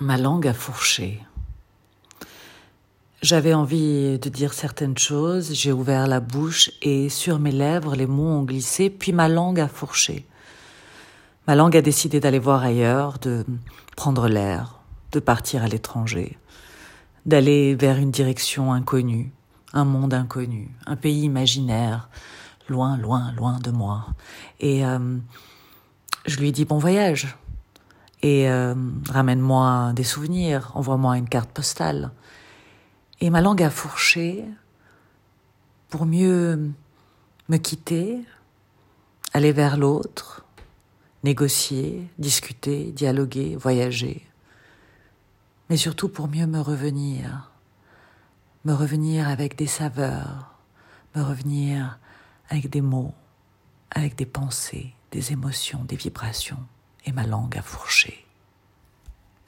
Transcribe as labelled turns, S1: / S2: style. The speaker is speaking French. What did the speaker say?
S1: Ma langue a fourché. J'avais envie de dire certaines choses, j'ai ouvert la bouche et sur mes lèvres les mots ont glissé, puis ma langue a fourché. Ma langue a décidé d'aller voir ailleurs, de prendre l'air, de partir à l'étranger, d'aller vers une direction inconnue, un monde inconnu, un pays imaginaire, loin, loin, loin de moi. Et euh, je lui ai dit bon voyage et euh, ramène-moi des souvenirs, envoie-moi une carte postale. Et ma langue a fourché pour mieux me quitter, aller vers l'autre, négocier, discuter, dialoguer, voyager, mais surtout pour mieux me revenir, me revenir avec des saveurs, me revenir avec des mots, avec des pensées, des émotions, des vibrations et ma langue a fourché.